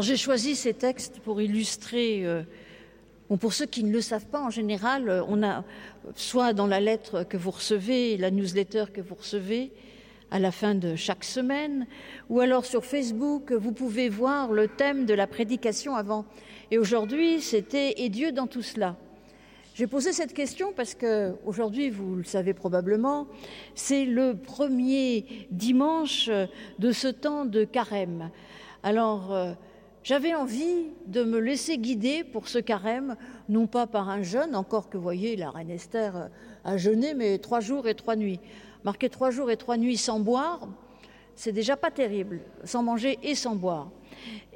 j'ai choisi ces textes pour illustrer, euh, pour ceux qui ne le savent pas, en général, euh, on a soit dans la lettre que vous recevez, la newsletter que vous recevez à la fin de chaque semaine, ou alors sur Facebook, vous pouvez voir le thème de la prédication avant. Et aujourd'hui, c'était Et Dieu dans tout cela. J'ai posé cette question parce que aujourd'hui, vous le savez probablement, c'est le premier dimanche de ce temps de carême. Alors, euh, j'avais envie de me laisser guider pour ce carême, non pas par un jeûne, encore que voyez, la reine Esther euh, a jeûné, mais trois jours et trois nuits. Marquer trois jours et trois nuits sans boire, c'est déjà pas terrible, sans manger et sans boire.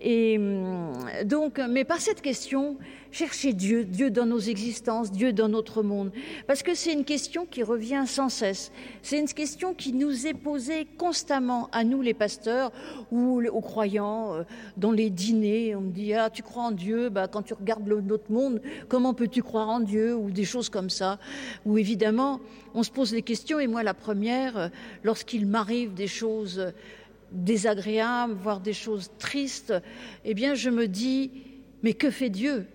Et hum, donc, mais par cette question, chercher Dieu, Dieu dans nos existences, Dieu dans notre monde, parce que c'est une question qui revient sans cesse. C'est une question qui nous est posée constamment à nous les pasteurs ou aux croyants euh, dans les dîners. On me dit ah tu crois en Dieu, bah quand tu regardes notre monde, comment peux-tu croire en Dieu ou des choses comme ça? Ou évidemment, on se pose les questions et moi la première, euh, lorsqu'il m'arrive des choses désagréables, voire des choses tristes, eh bien je me dis mais que fait Dieu?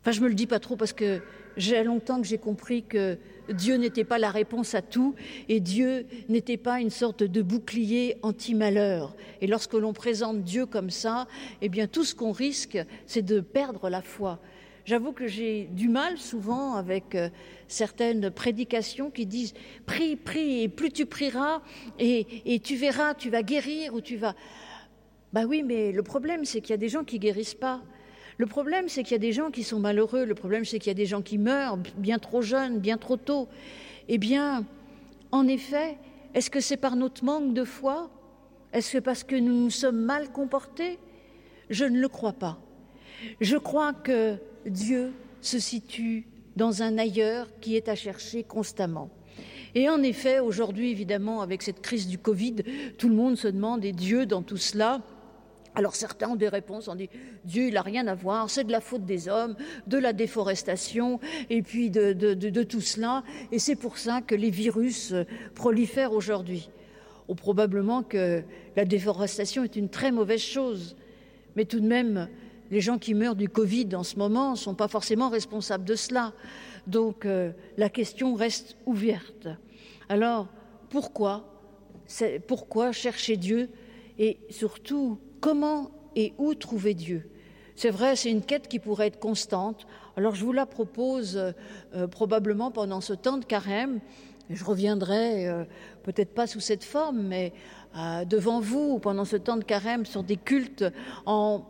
Enfin, je me le dis pas trop parce que j'ai longtemps que j'ai compris que Dieu n'était pas la réponse à tout et Dieu n'était pas une sorte de bouclier anti-malheur. Et lorsque l'on présente Dieu comme ça, eh bien tout ce qu'on risque, c'est de perdre la foi. J'avoue que j'ai du mal souvent avec euh, certaines prédications qui disent prie, prie, et plus tu prieras, et, et tu verras, tu vas guérir ou tu vas. Bah oui, mais le problème, c'est qu'il y a des gens qui guérissent pas. Le problème, c'est qu'il y a des gens qui sont malheureux. Le problème, c'est qu'il y a des gens qui meurent bien trop jeunes, bien trop tôt. Eh bien, en effet, est-ce que c'est par notre manque de foi? Est-ce que parce que nous nous sommes mal comportés? Je ne le crois pas. Je crois que Dieu se situe dans un ailleurs qui est à chercher constamment. Et en effet, aujourd'hui, évidemment, avec cette crise du Covid, tout le monde se demande, et Dieu dans tout cela? Alors certains ont des réponses, on dit Dieu, il n'a rien à voir, c'est de la faute des hommes, de la déforestation, et puis de, tout cela, et c'est pour ça que les virus prolifèrent aujourd'hui. Ou probablement que la déforestation est une très mauvaise chose, mais tout de même, les gens qui meurent du Covid en ce moment ne sont pas forcément responsables de cela. Donc euh, la question reste ouverte. Alors, pourquoi chercher Dieu et surtout Comment et où trouver Dieu? C'est vrai, c'est une quête qui pourrait être constante. Alors je vous la propose euh, probablement pendant ce temps de carême. Je reviendrai euh, peut-être pas sous cette forme, mais euh, devant vous pendant ce temps de carême sur des cultes en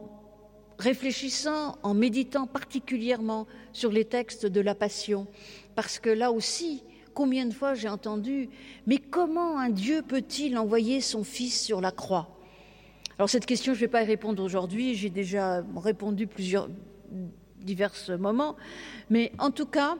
réfléchissant, en méditant particulièrement sur les textes de la Passion, parce que là aussi, combien de fois j'ai entendu, mais comment un Dieu peut-il envoyer son Fils sur la croix? Alors cette question, je ne vais pas y répondre aujourd'hui, j'ai déjà répondu plusieurs divers moments, mais en tout cas,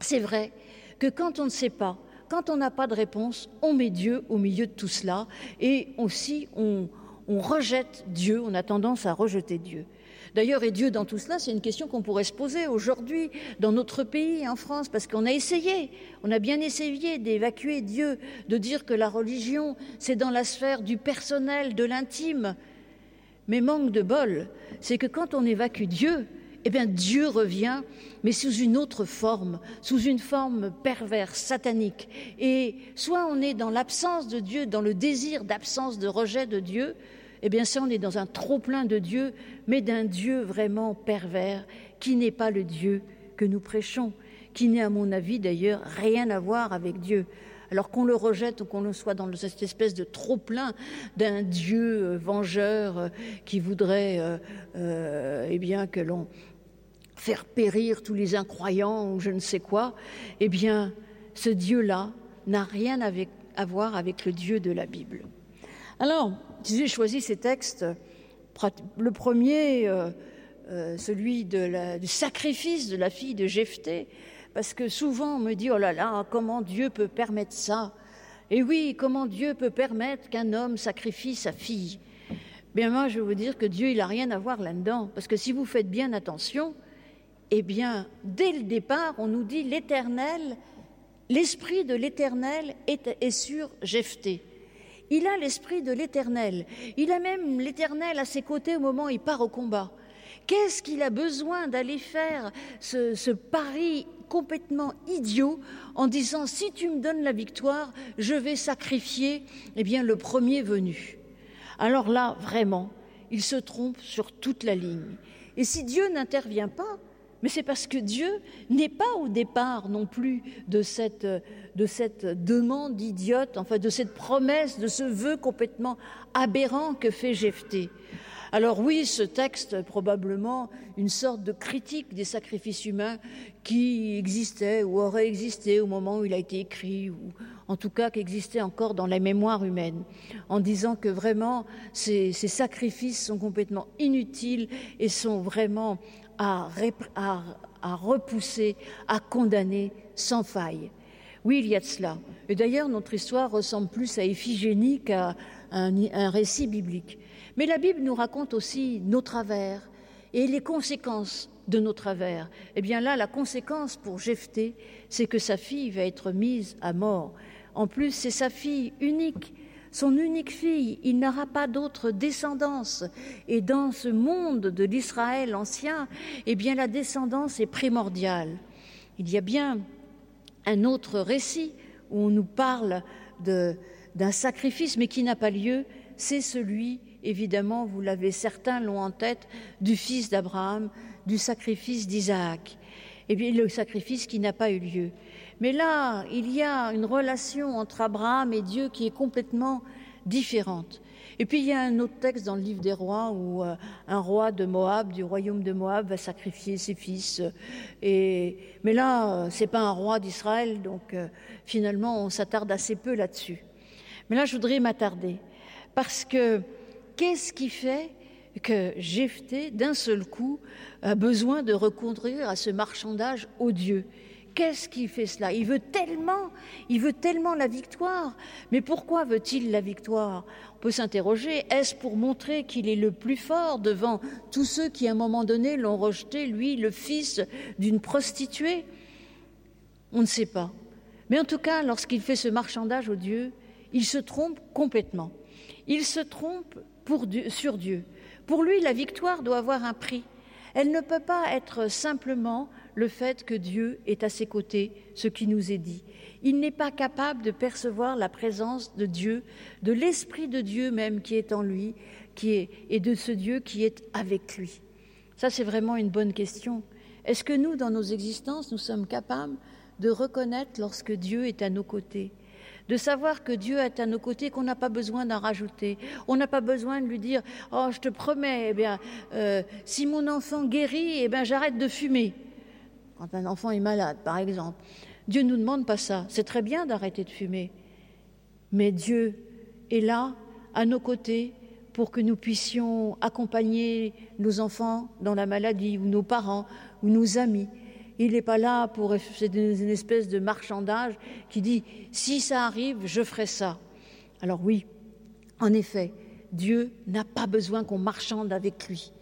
c'est vrai que quand on ne sait pas, quand on n'a pas de réponse, on met Dieu au milieu de tout cela. Et aussi on, on rejette Dieu, on a tendance à rejeter Dieu. D'ailleurs, et Dieu dans tout cela, c'est une question qu'on pourrait se poser aujourd'hui dans notre pays, en France, parce qu'on a essayé, on a bien essayé d'évacuer Dieu, de dire que la religion, c'est dans la sphère du personnel, de l'intime. Mais manque de bol, c'est que quand on évacue Dieu, eh bien Dieu revient, mais sous une autre forme, sous une forme perverse, satanique. Et soit on est dans l'absence de Dieu, dans le désir d'absence, de rejet de Dieu, eh bien ça, on est dans un trop-plein de Dieu, mais d'un Dieu vraiment pervers, qui n'est pas le Dieu que nous prêchons, qui n'est, à mon avis, d'ailleurs, rien à voir avec Dieu. Alors qu'on le rejette ou qu'on le soit dans cette espèce de trop-plein d'un Dieu euh, vengeur euh, qui voudrait euh, eh bien, que l'on faire périr tous les incroyants ou je ne sais quoi, eh bien, ce Dieu-là n'a rien à voir avec le Dieu de la Bible. Alors, j'ai choisi ces textes. Le premier, euh, euh, celui du sacrifice de la fille de Jephthé, parce que souvent on me dit oh là là, comment Dieu peut permettre ça? Et oui, comment Dieu peut permettre qu'un homme sacrifie sa fille? Bien moi, je vais vous dire que Dieu, il n'a rien à voir là-dedans, parce que si vous faites bien attention, eh bien, dès le départ, on nous dit l'Éternel, l'esprit de l'Éternel est, sur Jephthé. Il a l'esprit de l'Éternel. Il a même l'Éternel à ses côtés au moment où il part au combat. Qu'est-ce qu'il a besoin d'aller faire ce, ce, pari complètement idiot en disant si tu me donnes la victoire, je vais sacrifier eh bien le premier venu. Alors là, vraiment, il se trompe sur toute la ligne. Et si Dieu n'intervient pas, mais c'est parce que Dieu n'est pas au départ non plus de cette, de cette demande idiote, enfin de cette promesse, de ce vœu complètement aberrant que fait Jephthé. Alors oui, ce texte est probablement une sorte de critique des sacrifices humains qui existaient ou auraient existé au moment où il a été écrit, ou en tout cas qui existaient encore dans la mémoire humaine, en disant que vraiment ces sacrifices sont complètement inutiles et sont vraiment à, repousser, à condamner sans faille. Oui, il y a de cela. Et d'ailleurs, notre histoire ressemble plus à Iphigénie qu'à un, un, récit biblique. Mais la Bible nous raconte aussi nos travers et les conséquences de nos travers. Eh bien là, la conséquence pour Jephthé, c'est que sa fille va être mise à mort. En plus, c'est sa fille unique son unique fille, il n'aura pas d'autre descendance. Et dans ce monde de l'Israël ancien, eh bien la descendance est primordiale. Il y a bien un autre récit où on nous parle d'un sacrifice, mais qui n'a pas lieu, c'est celui, évidemment, vous l'avez certains l'ont en tête, du fils d'Abraham, du sacrifice d'Isaac. Et bien le sacrifice qui n'a pas eu lieu. Mais là, il y a une relation entre Abraham et Dieu qui est complètement différente. Et puis il y a un autre texte dans le livre des rois où euh, un roi de Moab, du royaume de Moab, va sacrifier ses fils. Et, mais là, c'est pas un roi d'Israël, donc euh, finalement, on s'attarde assez peu là-dessus. Mais là, je voudrais m'attarder parce que qu'est-ce qui fait que Jephthé, d'un seul coup, a besoin de reconduire à ce marchandage odieux? Qu'est-ce qui fait cela? Il veut tellement, il veut tellement la victoire. Mais pourquoi veut-il la victoire? On peut s'interroger, est-ce pour montrer qu'il est le plus fort devant tous ceux qui, à un moment donné, l'ont rejeté, lui, le fils d'une prostituée? On ne sait pas. Mais en tout cas, lorsqu'il fait ce marchandage au Dieu, il se trompe complètement. Il se trompe sur Dieu. Pour lui, la victoire doit avoir un prix. Elle ne peut pas être simplement le fait que Dieu est à ses côtés, ce qui nous est dit. Il n'est pas capable de percevoir la présence de Dieu, de l'Esprit de Dieu même qui est en lui, qui est, et de ce Dieu qui est avec lui. Ça, c'est vraiment une bonne question. Est-ce que nous, dans nos existences, nous sommes capables de reconnaître lorsque Dieu est à nos côtés? De savoir que Dieu est à nos côtés, qu'on n'a pas besoin d'en rajouter. On n'a pas besoin de lui dire Oh, je te promets, eh bien, euh, si mon enfant guérit, eh bien, j'arrête de fumer quand un enfant est malade, par exemple. Dieu ne nous demande pas ça. C'est très bien d'arrêter de fumer. Mais Dieu est là, à nos côtés, pour que nous puissions accompagner nos enfants dans la maladie, ou nos parents, ou nos amis. Il n'est pas là pour c'est une espèce de marchandage qui dit si ça arrive, je ferai ça. Alors oui, en effet, Dieu n'a pas besoin qu'on marchande avec lui.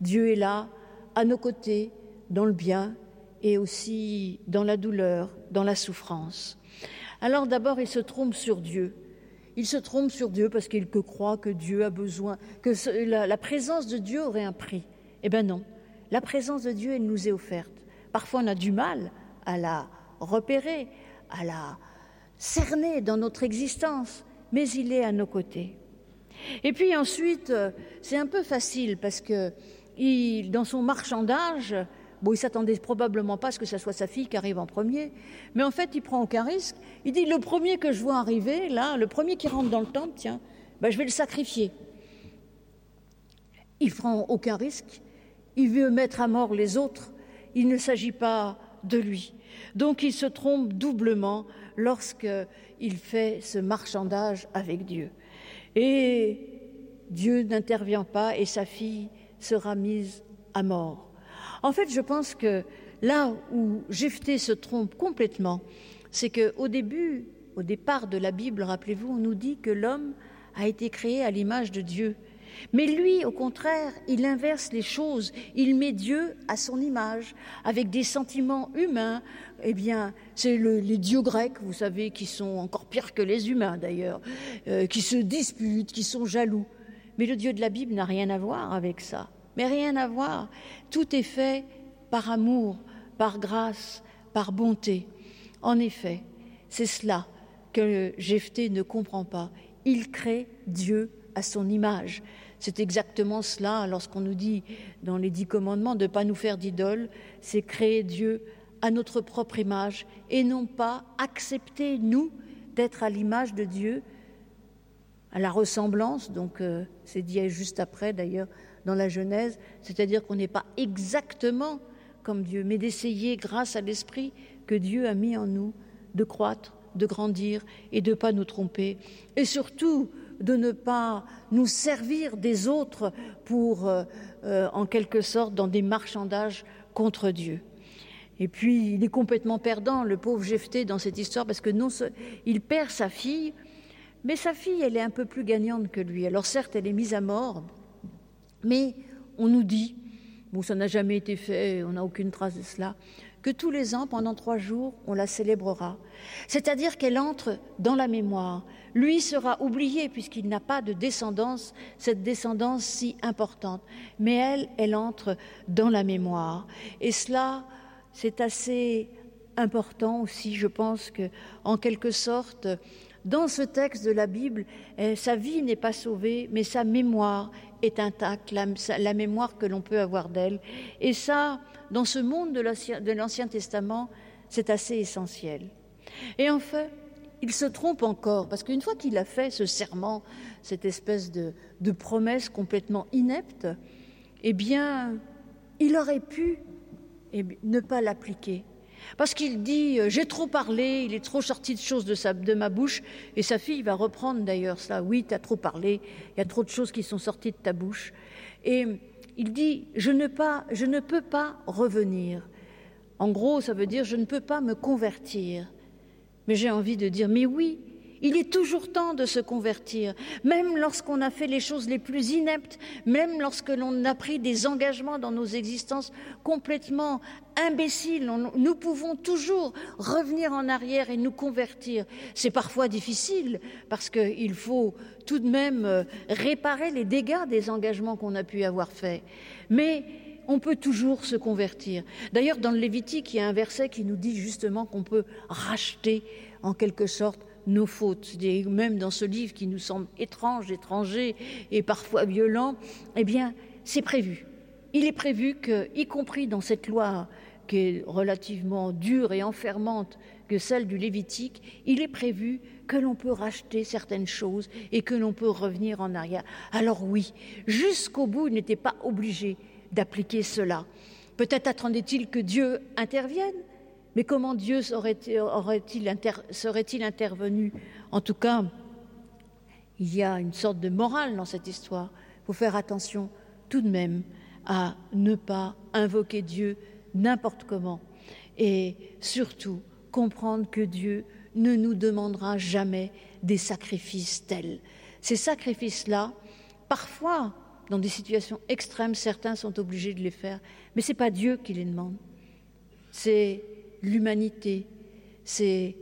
Dieu est là, à nos côtés, dans le bien et aussi dans la douleur, dans la souffrance. Alors d'abord, il se trompe sur Dieu. Il se trompe sur Dieu parce qu'il croit que Dieu a besoin, que la, présence de Dieu aurait un prix. Eh bien non, la présence de Dieu, elle nous est offerte. Parfois, on a du mal à la repérer, à la cerner dans notre existence, mais il est à nos côtés. Et puis ensuite, c'est un peu facile parce que dans son marchandage, Bon, il s'attendait probablement pas à ce que ce soit sa fille qui arrive en premier, mais en fait, il prend aucun risque. Il dit le premier que je vois arriver, là, le premier qui rentre dans le temple, tiens, ben, je vais le sacrifier. Il prend aucun risque. Il veut mettre à mort les autres. Il ne s'agit pas de lui. Donc, il se trompe doublement lorsqu'il fait ce marchandage avec Dieu. Et Dieu n'intervient pas et sa fille sera mise à mort. En fait, je pense que là où Jephthé se trompe complètement, c'est qu'au début, au départ de la Bible, rappelez-vous, on nous dit que l'homme a été créé à l'image de Dieu. Mais lui, au contraire, il inverse les choses. Il met Dieu à son image, avec des sentiments humains. Eh bien, c'est le, les dieux grecs, vous savez, qui sont encore pire que les humains d'ailleurs, euh, qui se disputent, qui sont jaloux. Mais le Dieu de la Bible n'a rien à voir avec ça. Mais rien à voir. Tout est fait par amour, par grâce, par bonté. En effet, c'est cela que Jephthé ne comprend pas. Il crée Dieu à son image. C'est exactement cela lorsqu'on nous dit dans les dix commandements de ne pas nous faire d'idole, c'est créer Dieu à notre propre image et non pas accepter, nous, d'être à l'image de Dieu, à la ressemblance, donc euh, c'est dit juste après d'ailleurs dans la Genèse, c'est-à-dire qu'on n'est pas exactement comme Dieu, mais d'essayer, grâce à l'Esprit que Dieu a mis en nous, de croître, de grandir et de ne pas nous tromper, et surtout de ne pas nous servir des autres pour, euh, euh, en quelque sorte, dans des marchandages contre Dieu. Et puis, il est complètement perdant, le pauvre Jephthé, dans cette histoire, parce que non, il perd sa fille, mais sa fille, elle est un peu plus gagnante que lui. Alors certes, elle est mise à mort, mais on nous dit, bon, ça n'a jamais été fait, on n'a aucune trace de cela, que tous les ans, pendant trois jours, on la célébrera. C'est-à-dire qu'elle entre dans la mémoire. Lui sera oublié puisqu'il n'a pas de descendance, cette descendance si importante. Mais elle, elle entre dans la mémoire. Et cela, c'est assez important aussi, je pense que, en quelque sorte, dans ce texte de la Bible, eh, sa vie n'est pas sauvée, mais sa mémoire est intacte, la, mémoire que l'on peut avoir d'elle. Et ça, dans ce monde de l'Ancien Testament, c'est assez essentiel. Et enfin, il se trompe encore, parce qu'une fois qu'il a fait ce serment, cette espèce de, promesse complètement inepte, eh bien, il aurait pu eh ne pas l'appliquer. Parce qu'il dit euh, J'ai trop parlé, il est trop sorti de choses de, sa, de ma bouche. Et sa fille va reprendre d'ailleurs cela Oui, tu as trop parlé, il y a trop de choses qui sont sorties de ta bouche. Et il dit je ne, pas, je ne peux pas revenir. En gros, ça veut dire Je ne peux pas me convertir. Mais j'ai envie de dire Mais oui, il est toujours temps de se convertir, même lorsqu'on a fait les choses les plus ineptes, même lorsque l'on a pris des engagements dans nos existences complètement imbéciles. nous pouvons toujours revenir en arrière et nous convertir. C'est parfois difficile parce qu'il faut tout de même euh, réparer les dégâts des engagements qu'on a pu avoir faits. Mais on peut toujours se convertir. D'ailleurs, dans le Lévitique, il y a un verset qui nous dit justement qu'on peut racheter en quelque sorte nos fautes, même dans ce livre qui nous semble étrange, étranger et parfois violent, eh bien, c'est prévu. Il est prévu que, y compris dans cette loi qui est relativement dure et enfermante que celle du Lévitique, il est prévu que l'on peut racheter certaines choses et que l'on peut revenir en arrière. Alors oui, jusqu'au bout, il n'était pas obligé d'appliquer cela. Peut-être attendait-il que Dieu intervienne, mais comment Dieu serait-il intervenu? En tout cas, il y a une sorte de morale dans cette histoire. Il faut faire attention tout de même à ne pas invoquer Dieu n'importe comment et surtout comprendre que Dieu ne nous demandera jamais des sacrifices tels. Ces sacrifices-là, parfois, dans des situations extrêmes, certains sont obligés de les faire, mais ce n'est pas Dieu qui les demande. C'est l'humanité. C'est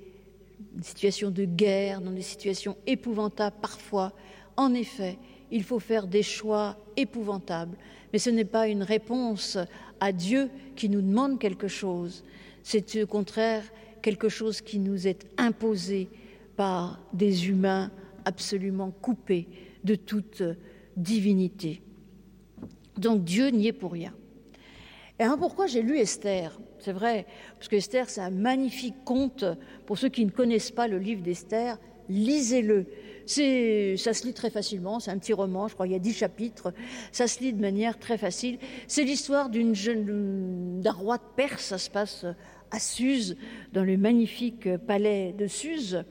une situation de guerre, dans des situations épouvantables parfois. En effet, il faut faire des choix épouvantables. Mais ce n'est pas une réponse à Dieu qui nous demande quelque chose. C'est au contraire quelque chose qui nous est imposé par des humains absolument coupés de toute divinité. Donc Dieu n'y est pour rien. Et alors pourquoi j'ai lu Esther? C'est vrai, parce que Esther, c'est un magnifique conte. Pour ceux qui ne connaissent pas le livre d'Esther, lisez-le. Ça se lit très facilement, c'est un petit roman, je crois, il y a dix chapitres. Ça se lit de manière très facile. C'est l'histoire d'une jeune, d'un roi de Perse, ça se passe à Suse, dans le magnifique palais de Suse.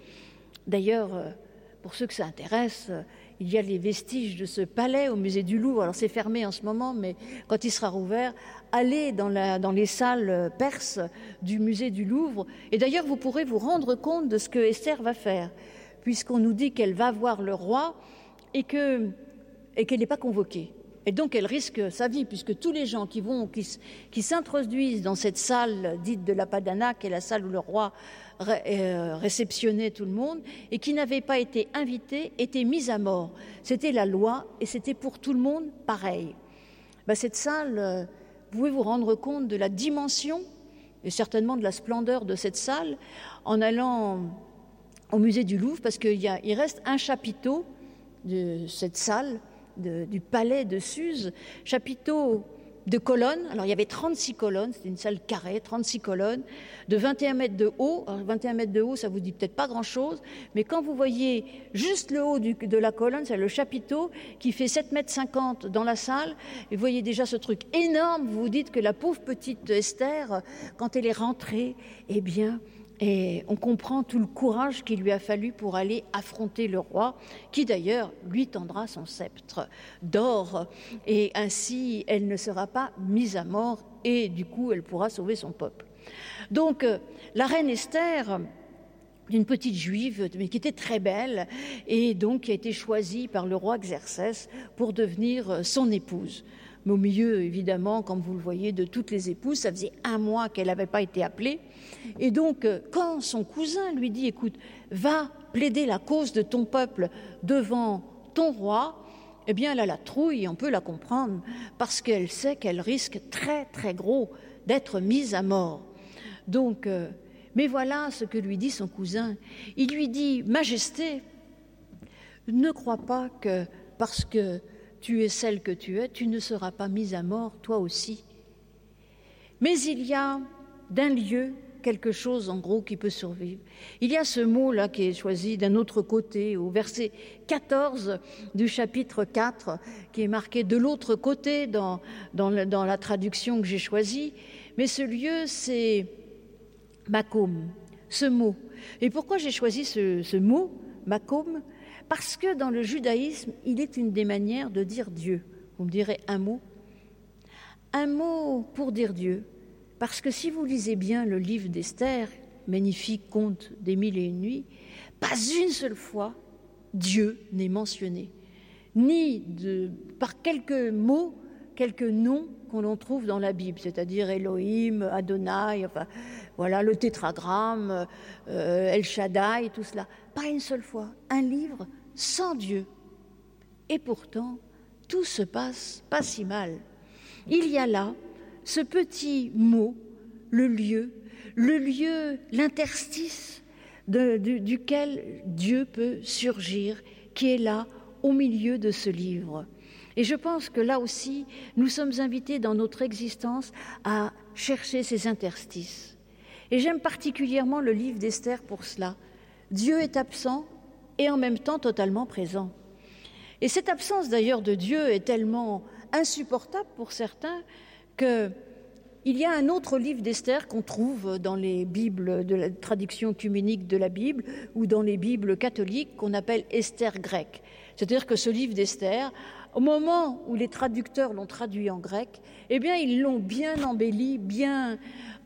D'ailleurs, pour ceux que ça intéresse, il y a les vestiges de ce palais au musée du Louvre. Alors c'est fermé en ce moment, mais quand il sera rouvert, allez dans, les salles perses du musée du Louvre. Et d'ailleurs, vous pourrez vous rendre compte de ce que Esther va faire, puisqu'on nous dit qu'elle va voir le roi et qu'elle n'est pas convoquée. Et donc elle risque sa vie, puisque tous les gens qui vont, qui, s'introduisent dans cette salle dite de la Padana, qui est la salle où le roi euh, réceptionnait tout le monde, et qui n'avaient pas été invités, étaient mis à mort. C'était la loi, et c'était pour tout le monde pareil. Ben, cette salle, euh, vous pouvez vous rendre compte de la dimension et certainement de la splendeur de cette salle en allant au musée du Louvre, parce qu'il reste un chapiteau de cette salle du palais de Suse, chapiteau de colonnes. Alors il y avait 36 colonnes, c'était une salle carrée, 36 colonnes, de 21 mètres de haut. Alors 21 mètres de haut, ça vous dit peut-être pas grand-chose, mais quand vous voyez juste le haut de la colonne, c'est le chapiteau qui fait 7 mètres 50 dans la salle, et vous voyez déjà ce truc énorme, vous vous dites que la pauvre petite Esther, quand elle est rentrée, eh bien, et on comprend tout le courage qu'il lui a fallu pour aller affronter le roi, qui d'ailleurs lui tendra son sceptre. D'or, et ainsi elle ne sera pas mise à mort, et du coup elle pourra sauver son peuple. Donc euh, la reine Esther, d'une petite juive, mais qui était très belle, et donc qui a été choisie par le roi Xerxès pour devenir euh, son épouse au milieu, évidemment, comme vous le voyez, de toutes les épouses. Ça faisait un mois qu'elle n'avait pas été appelée. Et donc, euh, quand son cousin lui dit, écoute, va plaider la cause de ton peuple devant ton roi, eh bien, elle a la trouille, on peut la comprendre, parce qu'elle sait qu'elle risque très, très gros d'être mise à mort. Donc, euh, mais voilà ce que lui dit son cousin. Il lui dit, Majesté, ne crois pas que parce que tu es celle que tu es, tu ne seras pas mise à mort, toi aussi. Mais il y a d'un lieu quelque chose en gros qui peut survivre. Il y a ce mot-là qui est choisi d'un autre côté, au verset 14 du chapitre 4, qui est marqué de l'autre côté dans, dans, la traduction que j'ai choisie. Mais ce lieu, c'est Makom, ce mot. Et pourquoi j'ai choisi ce, ce mot, Makom parce que dans le judaïsme, il est une des manières de dire Dieu. Vous me direz un mot Un mot pour dire Dieu. Parce que si vous lisez bien le livre d'Esther, magnifique conte des mille et une nuits, pas une seule fois Dieu n'est mentionné, ni par quelques mots, quelques noms qu'on en trouve dans la Bible, c'est-à-dire Elohim, Adonai, enfin voilà le tétragramme, euh, El Shaddai, tout cela. Pas une seule fois. Un livre sans Dieu. Et pourtant, tout se passe pas si mal. Il y a là ce petit mot, le lieu, le lieu, l'interstice duquel Dieu peut surgir, qui est là au milieu de ce livre. Et je pense que là aussi, nous sommes invités dans notre existence à chercher ces interstices. Et j'aime particulièrement le livre d'Esther pour cela. Dieu est absent, et en même temps totalement présent. Et cette absence d'ailleurs de Dieu est tellement insupportable pour certains que il y a un autre livre d'Esther qu'on trouve dans les Bibles de la traduction œcuménique de la Bible ou dans les Bibles catholiques qu'on appelle Esther grecque. C'est-à-dire que ce livre d'Esther, au moment où les traducteurs l'ont traduit en grec, eh bien ils l'ont bien embelli, bien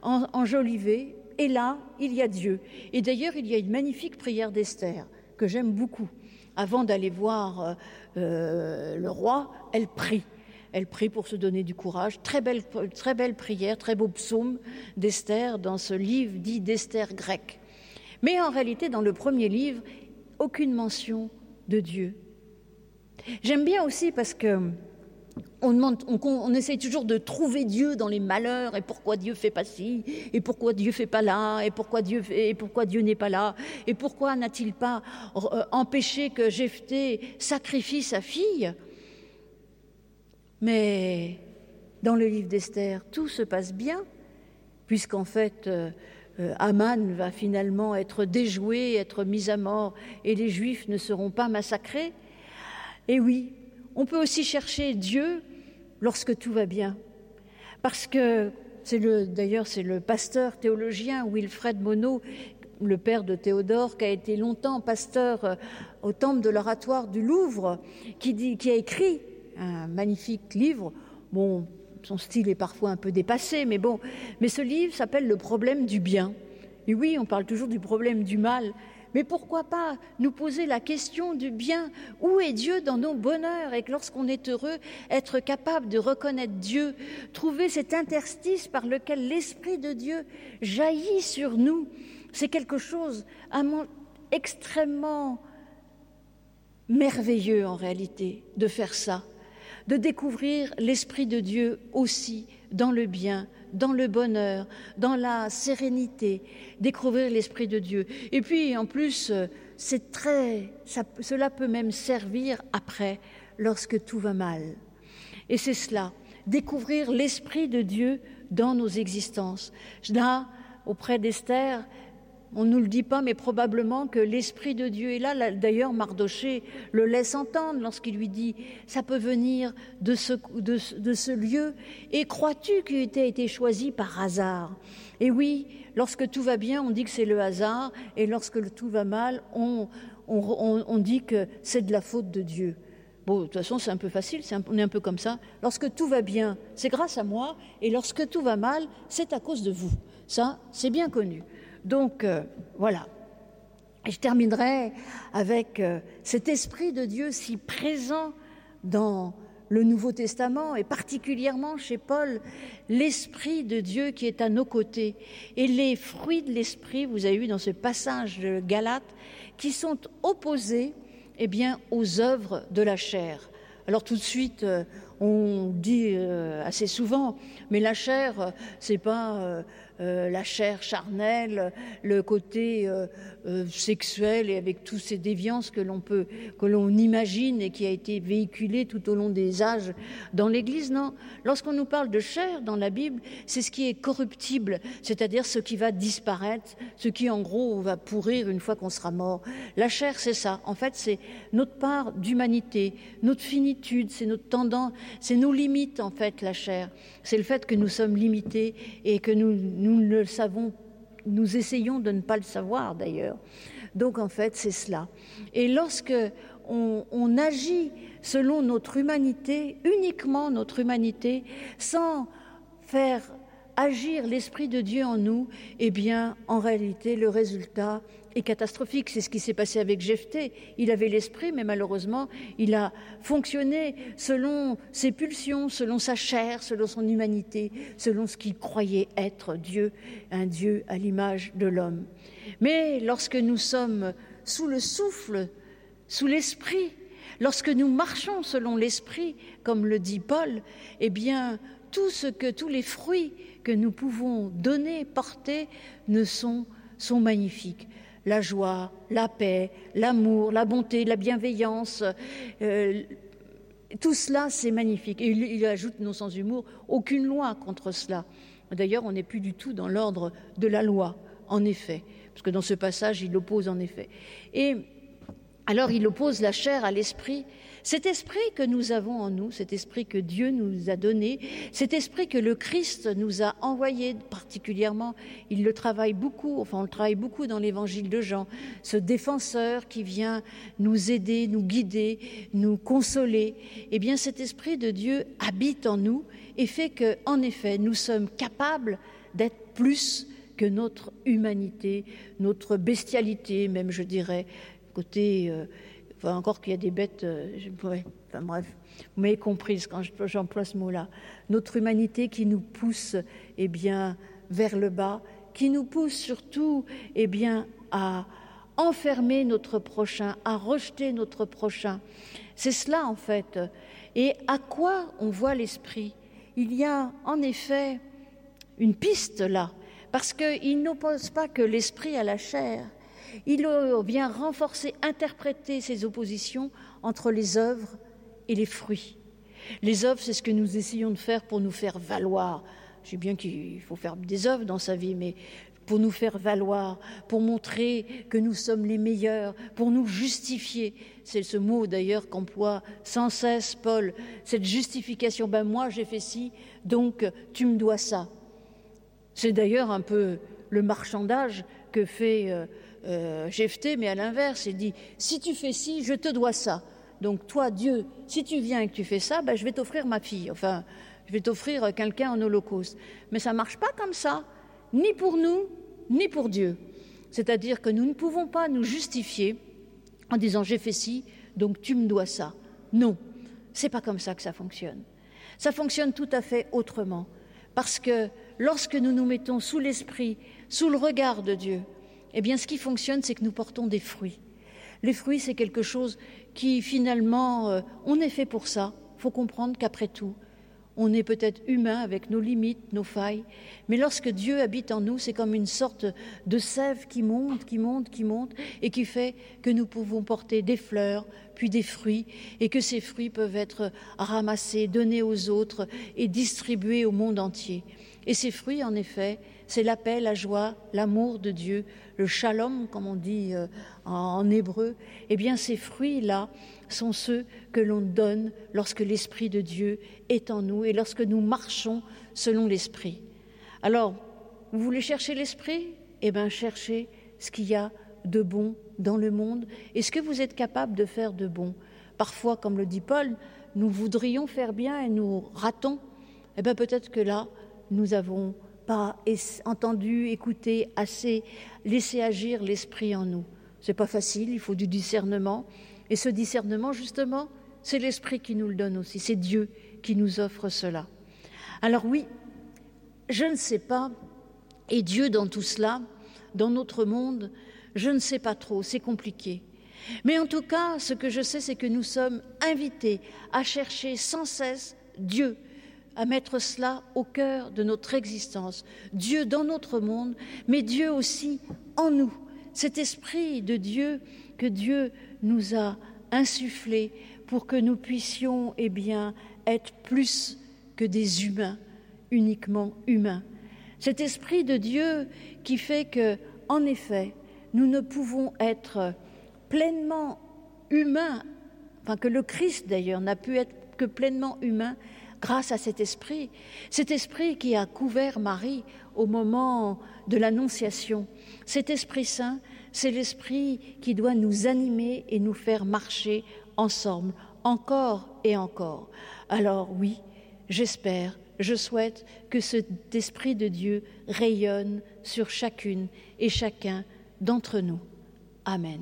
enjolivé, et là, il y a Dieu. Et d'ailleurs, il y a une magnifique prière d'Esther que j'aime beaucoup. Avant d'aller voir euh, euh, le roi, elle prie. Elle prie pour se donner du courage. Très belle, très belle prière, très beau psaume d'Esther dans ce livre dit d'Esther grec. Mais en réalité, dans le premier livre, aucune mention de Dieu. J'aime bien aussi parce que on, essaye toujours de trouver Dieu dans les malheurs et pourquoi Dieu fait pas ci et pourquoi Dieu fait pas là et pourquoi Dieu n'est pas là et pourquoi n'a-t-il pas euh, empêché que Jephthé sacrifie sa fille Mais dans le livre d'Esther, tout se passe bien puisqu'en fait euh, euh, Aman va finalement être déjoué, être mis à mort et les Juifs ne seront pas massacrés. Et oui, on peut aussi chercher Dieu lorsque tout va bien. Parce que c'est le, d'ailleurs, c'est le pasteur théologien Wilfred Monod, le père de Théodore, qui a été longtemps pasteur euh, au temple de l'oratoire du Louvre, qui, qui a écrit un magnifique livre. Bon, son style est parfois un peu dépassé, mais bon, mais ce livre s'appelle Le problème du bien. Et oui, on parle toujours du problème du mal, Mais pourquoi pas nous poser la question du bien? Où est Dieu dans nos bonheurs? Et que lorsqu'on est heureux, être capable de reconnaître Dieu, trouver cet interstice par lequel l'Esprit de Dieu jaillit sur nous, c'est quelque chose extrêmement merveilleux en réalité de faire ça, de découvrir l'Esprit de Dieu aussi dans le bien, dans le bonheur, dans la sérénité, découvrir l'Esprit de Dieu. Et puis, en plus, euh, c'est très, cela peut même servir après, lorsque tout va mal. Et c'est cela, découvrir l'Esprit de Dieu dans nos existences. Là, auprès d'Esther, on ne nous le dit pas, mais probablement que l'Esprit de Dieu est là. D'ailleurs, Mardoché le laisse entendre lorsqu'il lui dit Ça peut venir de ce, lieu. Et crois-tu qu'il a été choisi par hasard? Et oui, lorsque tout va bien, on dit que c'est le hasard. Et lorsque tout va mal, on, dit que c'est de la faute de Dieu. Bon, de toute façon, c'est un peu facile, on est un peu comme ça. Lorsque tout va bien, c'est grâce à moi. Et lorsque tout va mal, c'est à cause de vous. Ça, c'est bien connu. Donc euh, voilà. Et je terminerai avec euh, cet esprit de Dieu si présent dans le Nouveau Testament et particulièrement chez Paul, l'esprit de Dieu qui est à nos côtés et les fruits de l'esprit, vous avez vu dans ce passage de Galates, qui sont opposés eh bien, aux œuvres de la chair. Alors tout de suite, euh, on dit assez souvent, mais la chair, c'est pas euh, la chair charnelle, le côté euh, euh, sexuel et avec toutes ces déviances que l'on peut, que l'on imagine et qui a été véhiculé tout au long des âges dans l'Église. Non, lorsqu'on nous parle de chair dans la Bible, c'est ce qui est corruptible, c'est-à-dire ce qui va disparaître, ce qui en gros va pourrir une fois qu'on sera mort. La chair, c'est ça. En fait, c'est notre part d'humanité, notre finitude, c'est notre tendance, c'est nos limites en fait, la chair. C'est le fait que nous sommes limités et que nous, nous ne le savons, nous essayons de ne pas le savoir d'ailleurs. Donc en fait, c'est cela. Et lorsque on, agit selon notre humanité, uniquement notre humanité, sans faire agir l'Esprit de Dieu en nous, eh bien, en réalité, le résultat catastrophique. C'est ce qui s'est passé avec Jephthé. Il avait l'esprit, mais malheureusement, il a fonctionné selon ses pulsions, selon sa chair, selon son humanité, selon ce qu'il croyait être Dieu, un Dieu à l'image de l'homme. Mais lorsque nous sommes sous le souffle, sous l'esprit, lorsque nous marchons selon l'esprit, comme le dit Paul, eh bien, tous les fruits que nous pouvons donner, porter, ne sont magnifiques la joie, la paix, l'amour, la bonté, la bienveillance. Euh, tout cela, c'est magnifique. Et il, ajoute, non sans humour, aucune loi contre cela. D'ailleurs, on n'est plus du tout dans l'ordre de la loi, en effet, parce que dans ce passage, il oppose en effet. Et alors, il oppose la chair à l'esprit, cet esprit que nous avons en nous, cet esprit que Dieu nous a donné, cet esprit que le Christ nous a envoyé particulièrement, il le travaille beaucoup, enfin on le travaille beaucoup dans l'évangile de Jean, ce défenseur qui vient nous aider, nous guider, nous consoler, eh bien cet esprit de Dieu habite en nous et fait que, en effet, nous sommes capables d'être plus que notre humanité, notre bestialité, même je dirais, côté euh, encore qu'il y a des bêtes, euh, enfin bref, vous m'avez comprise quand j'emploie ce mot-là. Notre humanité qui nous pousse eh bien, vers le bas, qui nous pousse surtout eh bien, à enfermer notre prochain, à rejeter notre prochain. C'est cela en fait. Et à quoi on voit l'esprit? Il y a en effet une piste là, parce qu'il n'oppose pas que l'esprit à la chair, il vient renforcer, interpréter ces oppositions entre les œuvres et les fruits. Les œuvres, c'est ce que nous essayons de faire pour nous faire valoir. Je sais bien qu'il faut faire des œuvres dans sa vie, mais pour nous faire valoir, pour montrer que nous sommes les meilleurs, pour nous justifier. C'est ce mot d'ailleurs qu'emploie sans cesse Paul, cette justification. Ben moi j'ai fait ci, donc tu me dois ça. C'est d'ailleurs un peu le marchandage que fait euh, euh, Jephthé, mais à l'inverse, il dit si tu fais ci, je te dois ça. Donc toi, Dieu, si tu viens et que tu fais ça, ben, je vais t'offrir ma fille. Enfin, je vais t'offrir quelqu'un en holocauste. Mais ça marche pas comme ça, ni pour nous, ni pour Dieu. C'est-à-dire que nous ne pouvons pas nous justifier en disant j'ai fait ci, donc tu me dois ça. Non, c'est pas comme ça que ça fonctionne. Ça fonctionne tout à fait autrement. Parce que lorsque nous nous mettons sous l'esprit, sous le regard de Dieu, eh bien ce qui fonctionne, c'est que nous portons des fruits. Les fruits, c'est quelque chose qui finalement, euh, on est fait pour ça. Il faut comprendre qu'après tout, on est peut-être humain avec nos limites, nos failles, mais lorsque Dieu habite en nous, c'est comme une sorte de sève qui monte, qui monte, qui monte, et qui fait que nous pouvons porter des fleurs, puis des fruits, et que ces fruits peuvent être ramassés, donnés aux autres et distribués au monde entier. Et ces fruits, en effet, c'est la paix, la joie, l'amour de Dieu, le shalom, comme on dit euh, en hébreu. Eh bien, ces fruits-là sont ceux que l'on donne lorsque l'Esprit de Dieu est en nous et lorsque nous marchons selon l'Esprit. Alors, vous voulez chercher l'Esprit? Eh bien, cherchez ce qu'il y a de bon dans le monde et ce que vous êtes capable de faire de bon? Parfois, comme le dit Paul, nous voudrions faire bien et nous ratons. Eh bien, peut-être que là, nous n'avons pas entendu, écouté assez, laissé agir l'Esprit en nous. C'est pas facile, il faut du discernement. Et ce discernement, justement, c'est l'Esprit qui nous le donne aussi. C'est Dieu qui nous offre cela. Alors oui, je ne sais pas, et Dieu dans tout cela, dans notre monde, je ne sais pas trop, c'est compliqué. Mais en tout cas, ce que je sais, c'est que nous sommes invités à chercher sans cesse Dieu, à mettre cela au cœur de notre existence. Dieu dans notre monde, mais Dieu aussi en nous. Cet esprit de Dieu que Dieu nous a insufflé pour que nous puissions eh être plus que des humains, uniquement humains. Cet esprit de Dieu qui fait que, en effet, nous ne pouvons être pleinement humains, enfin que le Christ d'ailleurs n'a pu être que pleinement humain grâce à cet esprit, cet esprit qui a couvert Marie au moment de l'Annonciation. Cet Esprit Saint, c'est l'esprit qui doit nous animer et nous faire marcher ensemble, encore et encore. Alors oui, j'espère, je souhaite que cet Esprit de Dieu rayonne sur chacune et chacun d'entre nous. Amen.